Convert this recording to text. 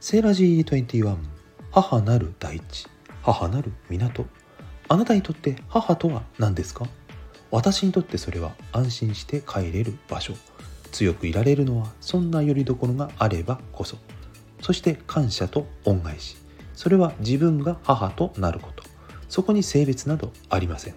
セーラジー21母なる大地母なる港。あなたにとって母とは何ですか？私にとってそれは安心して帰れる場所。強くいられるのはそんな拠り所があればこそ。そして感謝と恩返し。それは自分が母となること。そこに性別などありません。